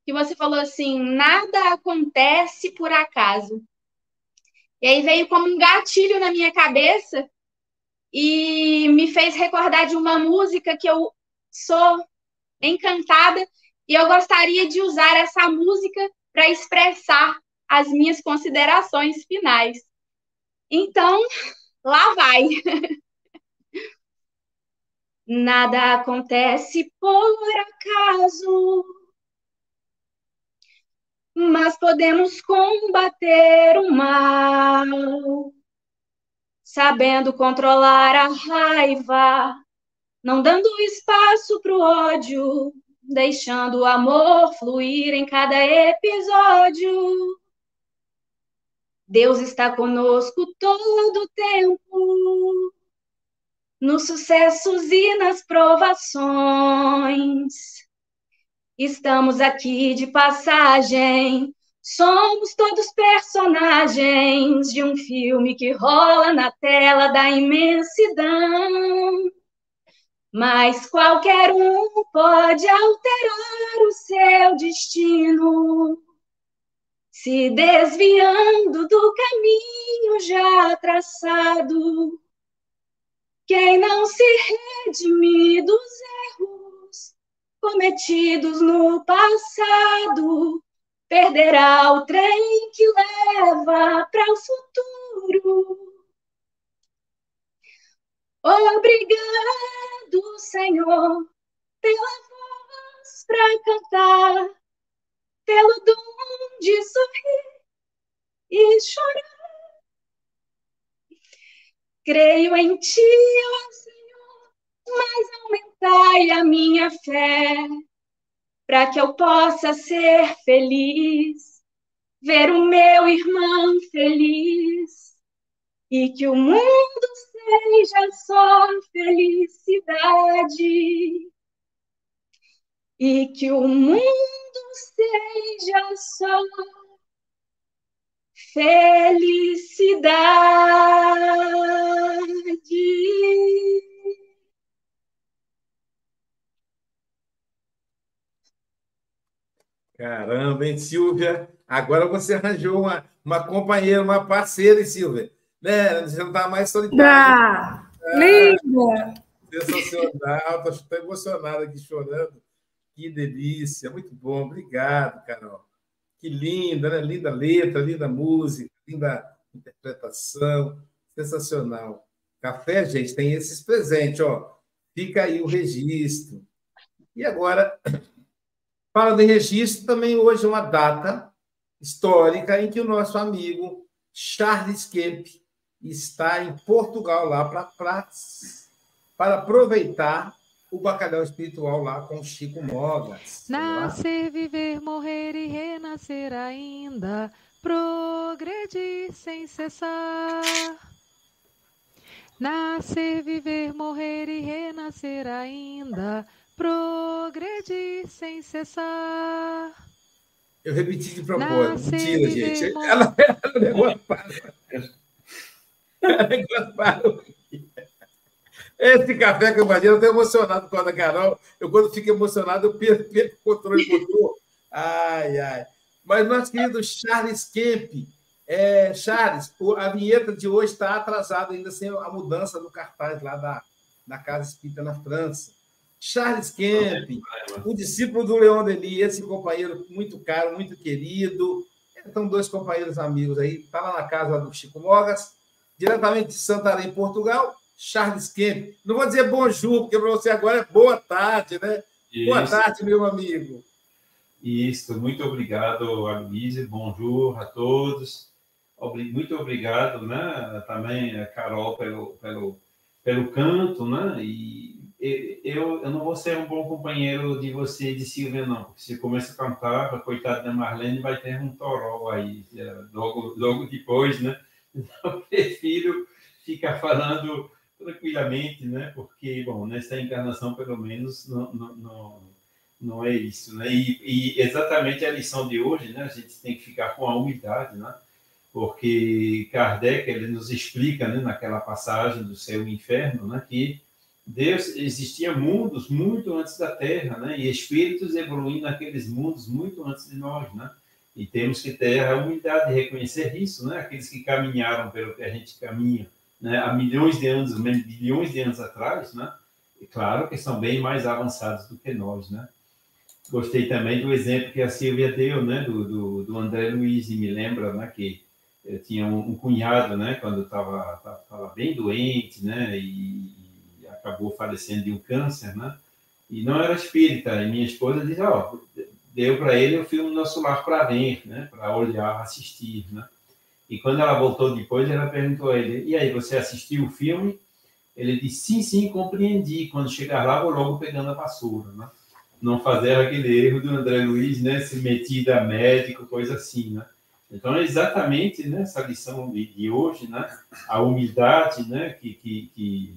que você falou assim: nada acontece por acaso. E aí veio como um gatilho na minha cabeça e me fez recordar de uma música que eu sou encantada e eu gostaria de usar essa música para expressar as minhas considerações finais. Então, lá vai. Nada acontece por acaso mas podemos combater o mal, sabendo controlar a raiva, não dando espaço para o ódio, deixando o amor fluir em cada episódio. Deus está conosco todo o tempo, nos sucessos e nas provações Estamos aqui de passagem. Somos todos personagens de um filme que rola na tela da imensidão. Mas qualquer um pode alterar o seu destino, se desviando do caminho já traçado. Quem não se redime dos erros cometidos no passado, perderá o trem que leva para o futuro. Obrigado, Senhor, pela voz para cantar, pelo dom de sorrir e chorar. Creio em Ti, ó Senhor, mas aumentar aumentai a minha fé, para que eu possa ser feliz, ver o meu irmão feliz, e que o mundo seja só felicidade, e que o mundo seja só felicidade. Caramba, hein, Silvia? Agora você arranjou uma, uma companheira, uma parceira, hein, Silvia? Né? Você não está mais solitário. Dá! Ah, linda! Sensacional, estou emocionado aqui chorando. Que delícia, muito bom. Obrigado, Carol. Que linda, né? Linda letra, linda música, linda interpretação. Sensacional. Café, gente, tem esses presentes, ó. Fica aí o registro. E agora, falando em registro, também hoje uma data histórica em que o nosso amigo Charles Kemp está em Portugal lá para para aproveitar o bacalhau espiritual lá com Chico Mogas. Nascer, viver, morrer e renascer ainda, progredir sem cessar. Nascer, viver, morrer e renascer ainda, progredir sem cessar. Eu repeti de propósito. Mentira, gente. Ela, ela, o negócio para. O negócio parou. Esse café que eu imagino, eu estou emocionado com a Carol. Eu, quando fico emocionado, eu perco, perco o controle motor. Ai, ai. Mas nosso querido Charles Kemp, é, Charles, a vinheta de hoje está atrasada ainda sem a mudança do cartaz lá da, da Casa Espírita na França. Charles Kemp, o discípulo do Leon Denis, esse companheiro muito caro, muito querido. Estão dois companheiros amigos aí. Está lá na casa do Chico Mogas, diretamente de Santarém, Portugal. Charles Kemp. Não vou dizer bonjour, porque para você agora é boa tarde, né? Isso. Boa tarde, meu amigo. Isso, muito obrigado, Agnese. Bonjour a todos. Muito obrigado, né? Também a Carol pelo, pelo, pelo canto, né? E eu, eu não vou ser um bom companheiro de você de Silvia, não, porque se começa a cantar, a coitada da Marlene vai ter um toró aí, logo, logo depois, né? Então, prefiro ficar falando tranquilamente, né? Porque, bom, nessa encarnação, pelo menos, não, não, não, não é isso, né? E, e, exatamente a lição de hoje, né? A gente tem que ficar com a humildade, né? Porque Kardec, ele nos explica, né, naquela passagem do céu e inferno, né? Que Deus existia mundos muito antes da Terra, né? E espíritos evoluindo naqueles mundos muito antes de nós, né? E temos que ter a humildade de reconhecer isso, né? Aqueles que caminharam pelo que a gente caminha, né, há milhões de anos, bilhões de anos atrás, né? E claro que são bem mais avançados do que nós, né? Gostei também do exemplo que a Silvia deu, né, do, do, do André Luiz, e me lembra, né, que eu tinha um, um cunhado, né, quando estava bem doente, né, e, acabou falecendo de um câncer, né, e não era espírita, e minha esposa disse, ó, oh, deu para ele o filme Nosso Lar para ver, né, para olhar, assistir, né, e quando ela voltou depois, ela perguntou a ele: E aí, você assistiu o filme? Ele disse: Sim, sim, compreendi. Quando chegar lá, vou logo pegando a vassoura, né? Não fazer aquele erro do André Luiz, né? Se meter a médico, coisa assim, né? Então, é exatamente né, lição de, de, hoje, né? A humildade, né? Que, que, que,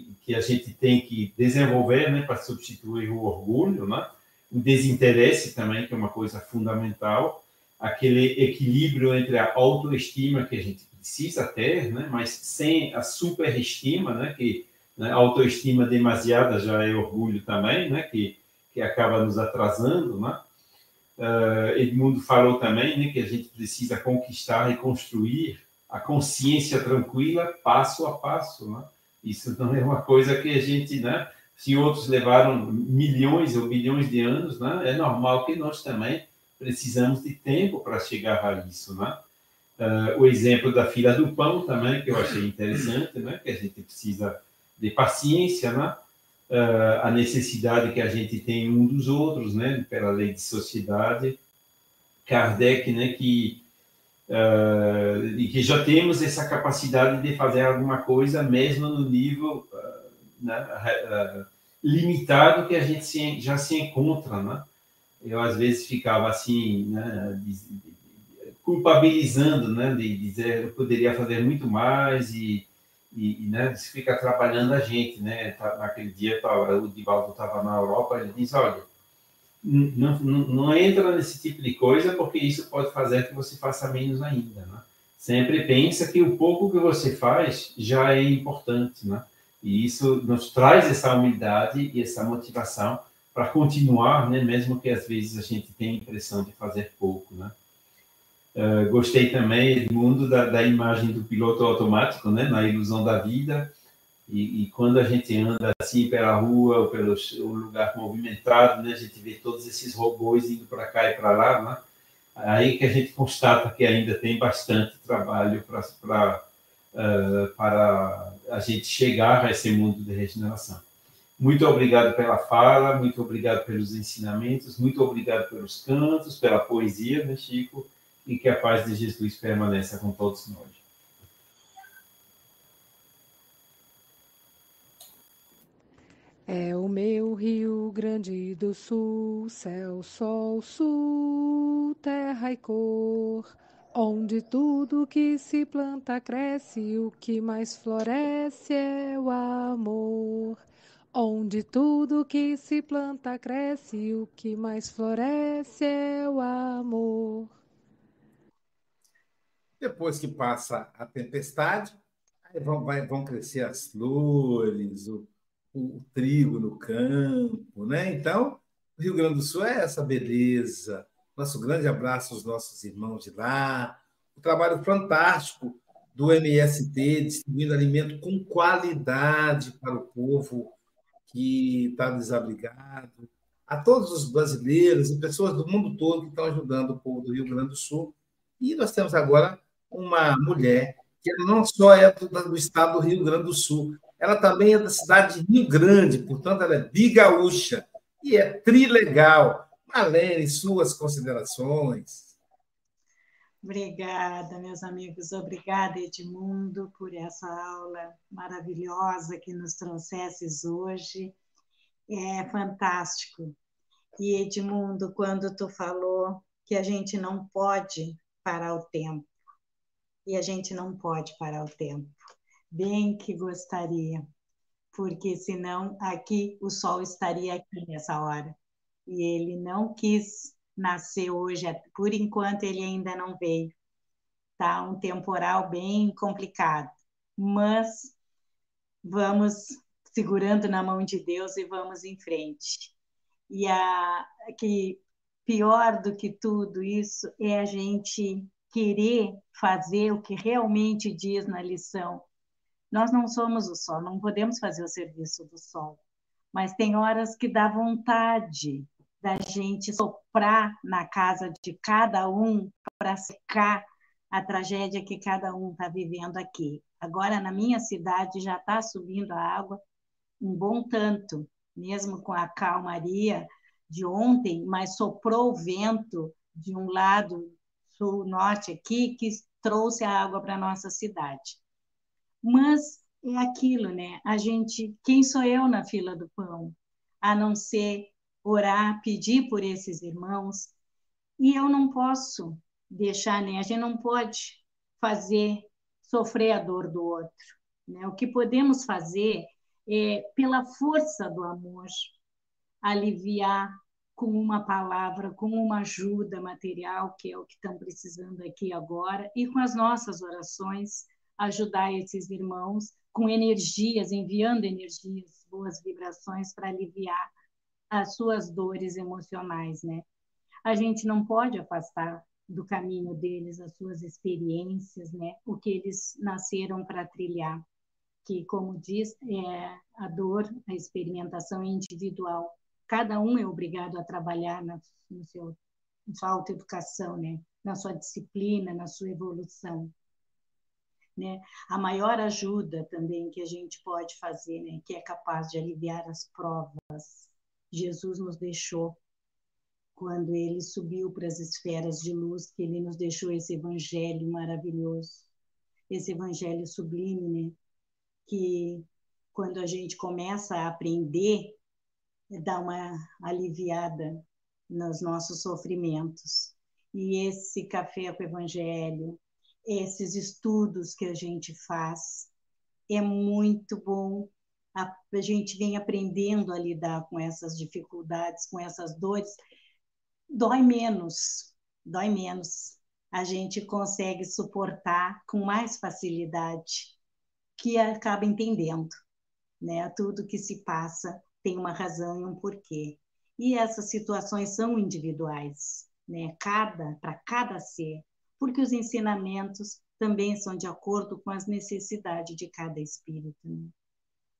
que, a gente tem que desenvolver, né? Para substituir o orgulho, né? O desinteresse também, que é uma coisa fundamental aquele equilíbrio entre a autoestima que a gente precisa ter, né? mas sem a superestima, né? que né? a autoestima demasiada já é orgulho também, né? que, que acaba nos atrasando. Né? Uh, Edmundo falou também né? que a gente precisa conquistar e construir a consciência tranquila passo a passo. Né? Isso não é uma coisa que a gente, né? se outros levaram milhões ou bilhões de anos, né? é normal que nós também precisamos de tempo para chegar a isso, né? Uh, o exemplo da fila do pão também, que eu achei interessante, né? Que a gente precisa de paciência, né? Uh, a necessidade que a gente tem um dos outros, né? Pela lei de sociedade. Kardec, né? Que uh, e que já temos essa capacidade de fazer alguma coisa mesmo no nível né? limitado que a gente se, já se encontra, né? eu às vezes ficava assim, né, culpabilizando, né, de dizer eu poderia fazer muito mais e, e, e né, isso fica atrapalhando a gente, né, tá, naquele dia o Divaldo estava na Europa, ele diz, olha, não, não, não, entra nesse tipo de coisa porque isso pode fazer que você faça menos ainda, né? Sempre pensa que o pouco que você faz já é importante, né? E isso nos traz essa humildade e essa motivação para continuar, né, mesmo que às vezes a gente tenha a impressão de fazer pouco, né? Uh, gostei também, Edmundo, da, da imagem do piloto automático, né, na ilusão da vida. E, e, quando a gente anda assim pela rua ou pelo lugar movimentado, né, a gente vê todos esses robôs indo para cá e para lá, né? aí que a gente constata que ainda tem bastante trabalho pra, pra, uh, para a gente chegar a esse mundo de regeneração. Muito obrigado pela fala, muito obrigado pelos ensinamentos, muito obrigado pelos cantos, pela poesia, né, Chico? E que a paz de Jesus permaneça com todos nós. É o meu Rio Grande do Sul, céu, sol, sul, terra e cor, onde tudo que se planta cresce, o que mais floresce é o amor. Onde tudo que se planta cresce, o que mais floresce é o amor. Depois que passa a tempestade, aí vão, vão crescer as flores, o, o, trigo no campo, né? Então, o Rio Grande do Sul é essa beleza. Nosso grande abraço aos nossos irmãos de lá. O trabalho fantástico do MST, distribuindo alimento com qualidade para o povo que está desabrigado, a todos os brasileiros e pessoas do mundo todo que estão ajudando o povo do Rio Grande do Sul. E nós temos agora uma mulher que não só é do estado do Rio Grande do Sul, ela também é da cidade de Rio Grande, portanto, ela é bigaúcha e é trilegal. Marlene, suas considerações. Obrigada, meus amigos. Obrigada, Edmundo, por essa aula maravilhosa que nos trouxesses hoje. É fantástico. E, Edmundo, quando tu falou que a gente não pode parar o tempo, e a gente não pode parar o tempo, bem que gostaria, porque senão aqui o sol estaria aqui nessa hora. E ele não quis nascer hoje, por enquanto ele ainda não veio. Tá um temporal bem complicado, mas vamos segurando na mão de Deus e vamos em frente. E a que pior do que tudo isso é a gente querer fazer o que realmente diz na lição. Nós não somos o sol, não podemos fazer o serviço do sol, mas tem horas que dá vontade da gente soprar na casa de cada um para secar a tragédia que cada um está vivendo aqui. Agora, na minha cidade, já está subindo a água um bom tanto, mesmo com a calmaria de ontem, mas soprou o vento de um lado sul-norte aqui que trouxe a água para a nossa cidade. Mas é aquilo, né? A gente, quem sou eu na fila do pão? A não ser orar, pedir por esses irmãos. E eu não posso deixar, né? A gente não pode fazer sofrer a dor do outro. Né? O que podemos fazer é, pela força do amor, aliviar com uma palavra, com uma ajuda material, que é o que estão precisando aqui agora, e com as nossas orações, ajudar esses irmãos com energias, enviando energias, boas vibrações para aliviar as suas dores emocionais, né? A gente não pode afastar do caminho deles as suas experiências, né? O que eles nasceram para trilhar, que como diz, é a dor, a experimentação individual. Cada um é obrigado a trabalhar na, no seu, na sua autoeducação, né? Na sua disciplina, na sua evolução. Né? A maior ajuda também que a gente pode fazer, né? que é capaz de aliviar as provas Jesus nos deixou quando ele subiu para as esferas de luz, que ele nos deixou esse evangelho maravilhoso, esse evangelho sublime, né? que quando a gente começa a aprender, dá uma aliviada nos nossos sofrimentos. E esse café com o evangelho, esses estudos que a gente faz, é muito bom a, a gente vem aprendendo a lidar com essas dificuldades, com essas dores, dói menos, dói menos. A gente consegue suportar com mais facilidade, que acaba entendendo, né? Tudo que se passa tem uma razão e um porquê. E essas situações são individuais, né? Cada para cada ser. Porque os ensinamentos também são de acordo com as necessidades de cada espírito. Né?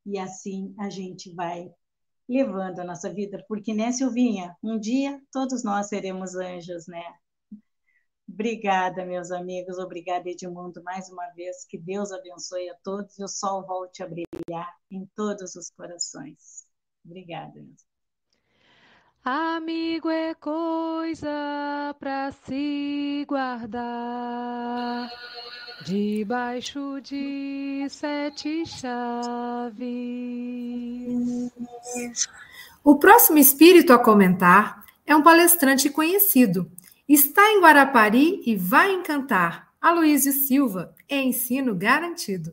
E assim a gente vai levando a nossa vida, porque, né, Silvinha? Um dia todos nós seremos anjos, né? Obrigada, meus amigos. Obrigada, Edmundo, mais uma vez. Que Deus abençoe a todos e o sol volte a brilhar em todos os corações. Obrigada, Amigo é coisa para se guardar debaixo de sete chaves. O próximo espírito a comentar é um palestrante conhecido. Está em Guarapari e vai encantar. Aloysio Silva, é ensino garantido.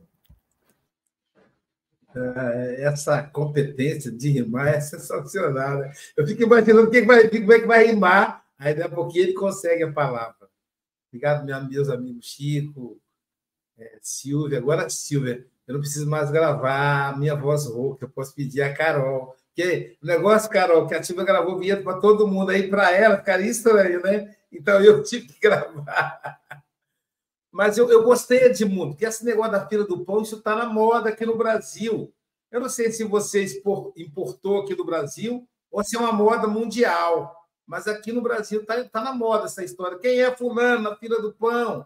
É, essa competência de rimar é sensacional. Né? Eu fico imaginando que vai, como é que vai rimar, aí daqui a pouquinho ele consegue a palavra. Obrigado, meus amigos Chico, é, Silvia. Agora, Silvia, eu não preciso mais gravar a minha voz rouca, eu posso pedir a Carol. Porque o negócio, Carol, que a Silvia gravou vinheta para todo mundo, aí para ela ficaria estranho, né? Então eu tive que gravar. Mas eu, eu gostei, Edmundo, que esse negócio da fila do pão, isso está na moda aqui no Brasil. Eu não sei se você importou aqui no Brasil ou se é uma moda mundial, mas aqui no Brasil está tá na moda essa história. Quem é fulano na fila do pão?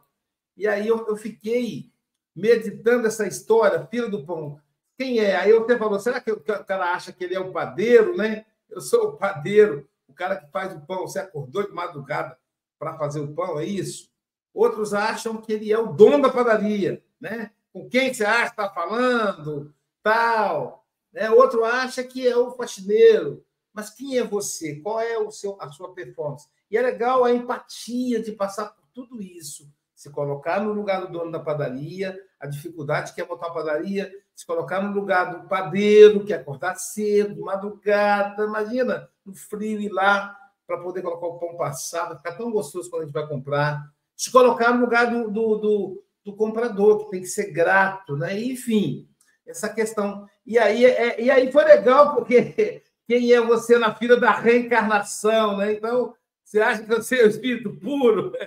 E aí eu, eu fiquei meditando essa história, fila do pão. Quem é? Aí eu até falou, será que o cara acha que ele é o padeiro, né? Eu sou o padeiro, o cara que faz o pão. Você acordou de madrugada para fazer o pão, é isso? Outros acham que ele é o dono da padaria, né? Com quem você acha que está falando, tal. Né? Outro acha que é o faxineiro. Mas quem é você? Qual é o seu, a sua performance? E é legal a empatia de passar por tudo isso se colocar no lugar do dono da padaria, a dificuldade que é botar a padaria, se colocar no lugar do padeiro, que é acordar cedo, madrugada, imagina, no frio ir lá para poder colocar o pão passado, ficar tão gostoso quando a gente vai comprar, se colocar no lugar do, do, do, do comprador, que tem que ser grato, né? Enfim, essa questão. E aí, é, e aí foi legal, porque quem é você na fila da reencarnação, né? Então, você acha que você é o espírito puro?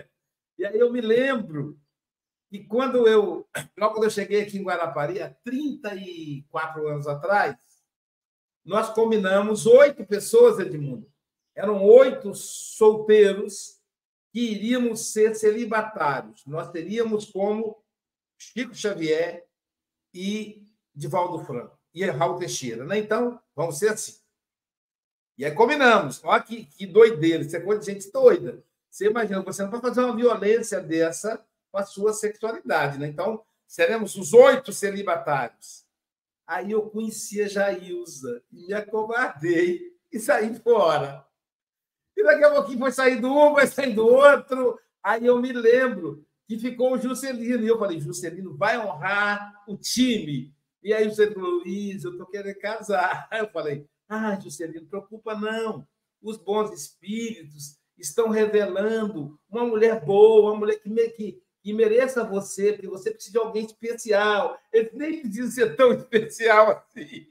E aí eu me lembro que quando eu, logo quando eu cheguei aqui em Guarapari, há 34 anos atrás, nós combinamos oito pessoas, Edmundo. Eram oito solteiros que iríamos ser celibatários. Nós teríamos como Chico Xavier e Divaldo Franco e Raul Teixeira. Né? Então, vamos ser assim. E aí combinamos. Olha que, que doideira, isso é coisa de gente doida. Você imagina, você não vai fazer uma violência dessa com a sua sexualidade, né? Então, seremos os oito celibatários. Aí eu conheci a Jailza e me acovardei e saí fora. E daqui a pouquinho foi sair do um, vai sair do outro. Aí eu me lembro que ficou o Juscelino. E eu falei, Juscelino vai honrar o time. E aí o Juscelino Luiz, eu estou querendo casar. Aí eu falei, ah, Juscelino, não preocupa não. Os bons espíritos estão revelando uma mulher boa, uma mulher que, que, que mereça você, porque você precisa de alguém especial. Eles nem precisam ser tão especial assim.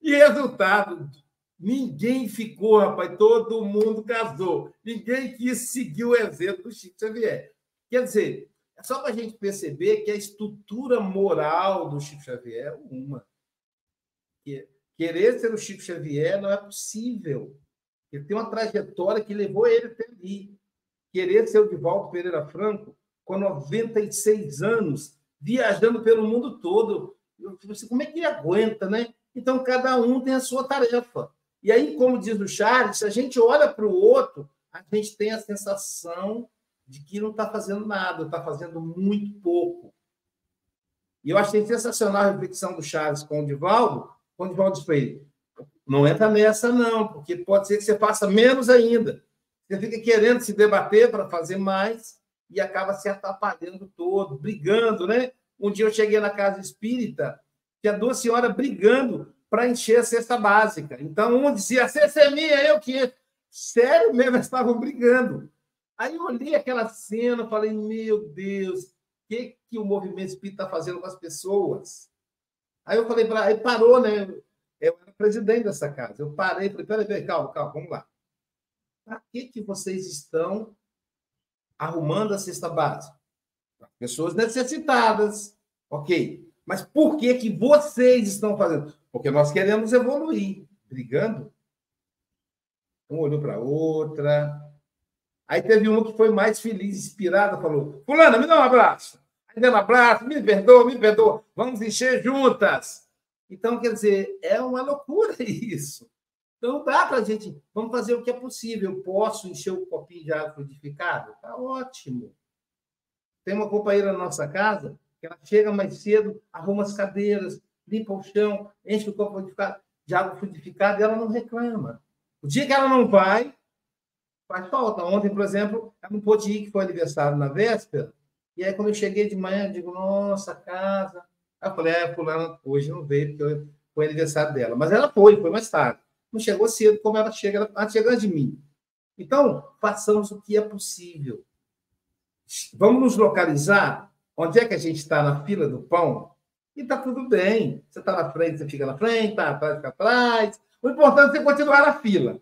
E resultado, ninguém ficou, rapaz, todo mundo casou. Ninguém quis seguir o exemplo do Chico Xavier. Quer dizer, é só para a gente perceber que a estrutura moral do Chico Xavier é uma. Querer ser o Chico Xavier não é possível. Ele tem uma trajetória que levou ele até ali. Querer ser o Divaldo Pereira Franco com 96 anos, viajando pelo mundo todo. Eu assim, como é que ele aguenta, né? Então, cada um tem a sua tarefa. E aí, como diz o Charles, se a gente olha para o outro, a gente tem a sensação de que não está fazendo nada, está fazendo muito pouco. E eu achei sensacional a reflexão do Charles com o Divaldo, quando o Divaldo ele, não entra nessa, não, porque pode ser que você faça menos ainda. Você fica querendo se debater para fazer mais e acaba se atrapalhando todo, brigando, né? Um dia eu cheguei na casa espírita, tinha duas senhoras brigando para encher a cesta básica. Então, um dizia, a cesta é minha, eu que. Sério mesmo, eles estavam brigando. Aí eu olhei aquela cena falei, meu Deus, o que, que o movimento espírita está fazendo com as pessoas? Aí eu falei para. Aí parou, né? Eu era presidente dessa casa. Eu parei falei: peraí, peraí, calma, calma, vamos lá. Para que, que vocês estão arrumando a cesta básica. Pessoas necessitadas, ok. Mas por que, que vocês estão fazendo? Porque nós queremos evoluir, brigando. Um olhou para outra. Aí teve uma que foi mais feliz, inspirada, falou: Fulana, me dá um abraço. Aí deu um abraço, me perdoa, me perdoa, vamos encher juntas. Então, quer dizer, é uma loucura isso. Então, dá para a gente, vamos fazer o que é possível. Eu posso encher o copinho de água fluidificada? Está ótimo. Tem uma companheira na nossa casa que ela chega mais cedo, arruma as cadeiras, limpa o chão, enche o copo de água fluidificada e ela não reclama. O dia que ela não vai, faz falta. Ontem, por exemplo, ela não pôde ir, que foi aniversário na véspera. E aí, quando eu cheguei de manhã, eu digo, nossa, casa. Aí eu falei, é, fulana hoje não veio, porque foi aniversário dela. Mas ela foi, foi mais tarde. Não chegou cedo, como ela chega, ela chega antes de mim. Então, façamos o que é possível. Vamos nos localizar onde é que a gente está na fila do pão e está tudo bem. Você está na frente, você fica na frente, está atrás, fica atrás. O importante é continuar na fila.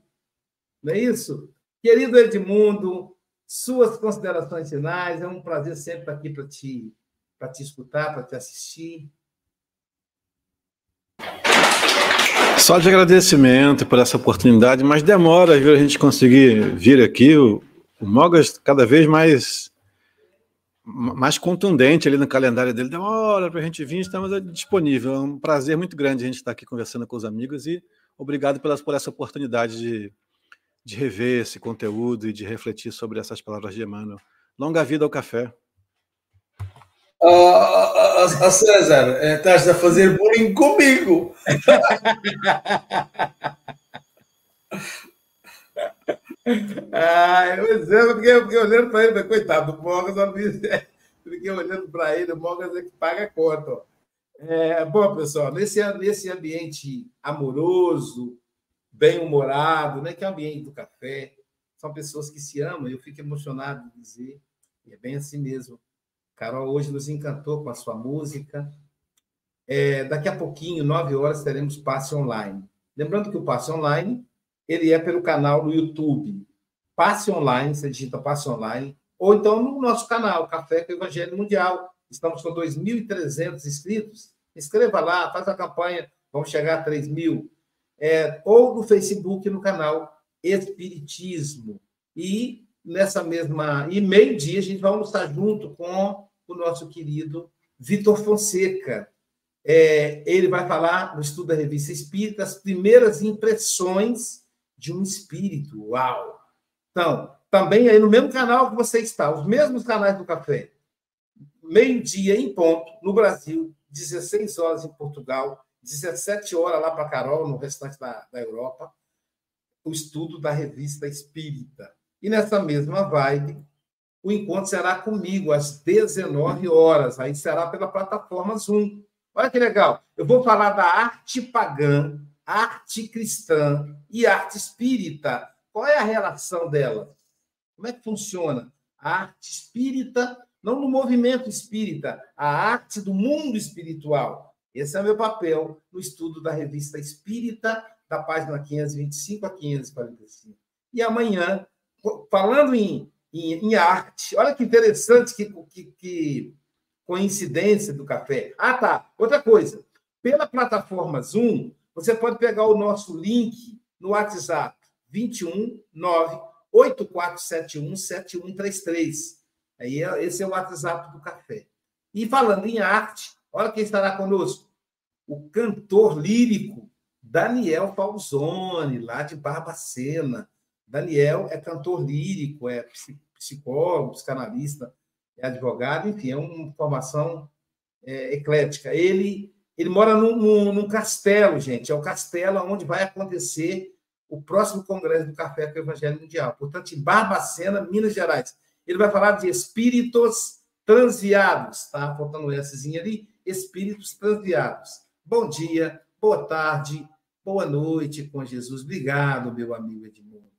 Não é isso? Querido Edmundo, suas considerações finais. É um prazer sempre estar aqui para te, te escutar, para te assistir. Só de agradecimento por essa oportunidade, mas demora a gente conseguir vir aqui. O, o Mogas cada vez mais mais contundente ali no calendário dele. Demora para a gente vir, estamos disponível. É um prazer muito grande a gente estar aqui conversando com os amigos e obrigado pelas, por essa oportunidade de, de rever esse conteúdo e de refletir sobre essas palavras de Emmanuel. Longa vida ao café. Oh, oh, oh, César, estás a fazer bullying comigo. Pois é, eu fiquei, fiquei olhando para ele, coitado do Mogas, eu fiquei olhando para ele, o Mogas é que paga a conta. É, bom, pessoal, nesse, nesse ambiente amoroso, bem-humorado, né, que é o ambiente do café, são pessoas que se amam, eu fico emocionado de dizer, e é bem assim mesmo. Carol hoje nos encantou com a sua música. É, daqui a pouquinho, nove horas, teremos passe online. Lembrando que o passe online ele é pelo canal no YouTube. Passe Online, você digita Passe Online, ou então no nosso canal, Café com Evangelho Mundial. Estamos com 2.300 inscritos. Inscreva lá, faz a campanha, vamos chegar a 3 mil. É, ou no Facebook, no canal Espiritismo. E nessa mesma. E meio-dia a gente vai almoçar junto com o nosso querido Vitor Fonseca. É, ele vai falar no estudo da revista Espírita as primeiras impressões de um espírito. Uau! Então, também aí no mesmo canal que você está, os mesmos canais do café. Meio-dia em ponto, no Brasil, 16 horas em Portugal, 17 horas lá para Carol, no restante da, da Europa, o estudo da revista Espírita. E nessa mesma vibe, o encontro será comigo às 19 horas. Aí será pela plataforma Zoom. Olha que legal. Eu vou falar da arte pagã arte cristã e arte espírita. Qual é a relação delas? Como é que funciona? A arte espírita, não no movimento espírita, a arte do mundo espiritual. Esse é o meu papel no estudo da revista Espírita, da página 525 a 545. E amanhã, falando em, em, em arte, olha que interessante que, que, que coincidência do café. Ah, tá. Outra coisa. Pela plataforma Zoom, você pode pegar o nosso link no WhatsApp 21 9 8471 7133. Aí é, esse é o WhatsApp do café. E falando em arte, olha quem estará conosco. O cantor lírico Daniel Falzone, lá de Barbacena. Daniel é cantor lírico, é psicólogo, psicanalista, é advogado, enfim, é uma formação é, eclética. Ele ele mora num, num, num, castelo, gente. É o castelo onde vai acontecer o próximo Congresso do Café com o Evangelho Mundial. Portanto, em Barbacena, Minas Gerais. Ele vai falar de espíritos transviados, tá? Faltando um Szinho ali. Espíritos transviados. Bom dia, boa tarde, boa noite com Jesus. Obrigado, meu amigo Edmundo.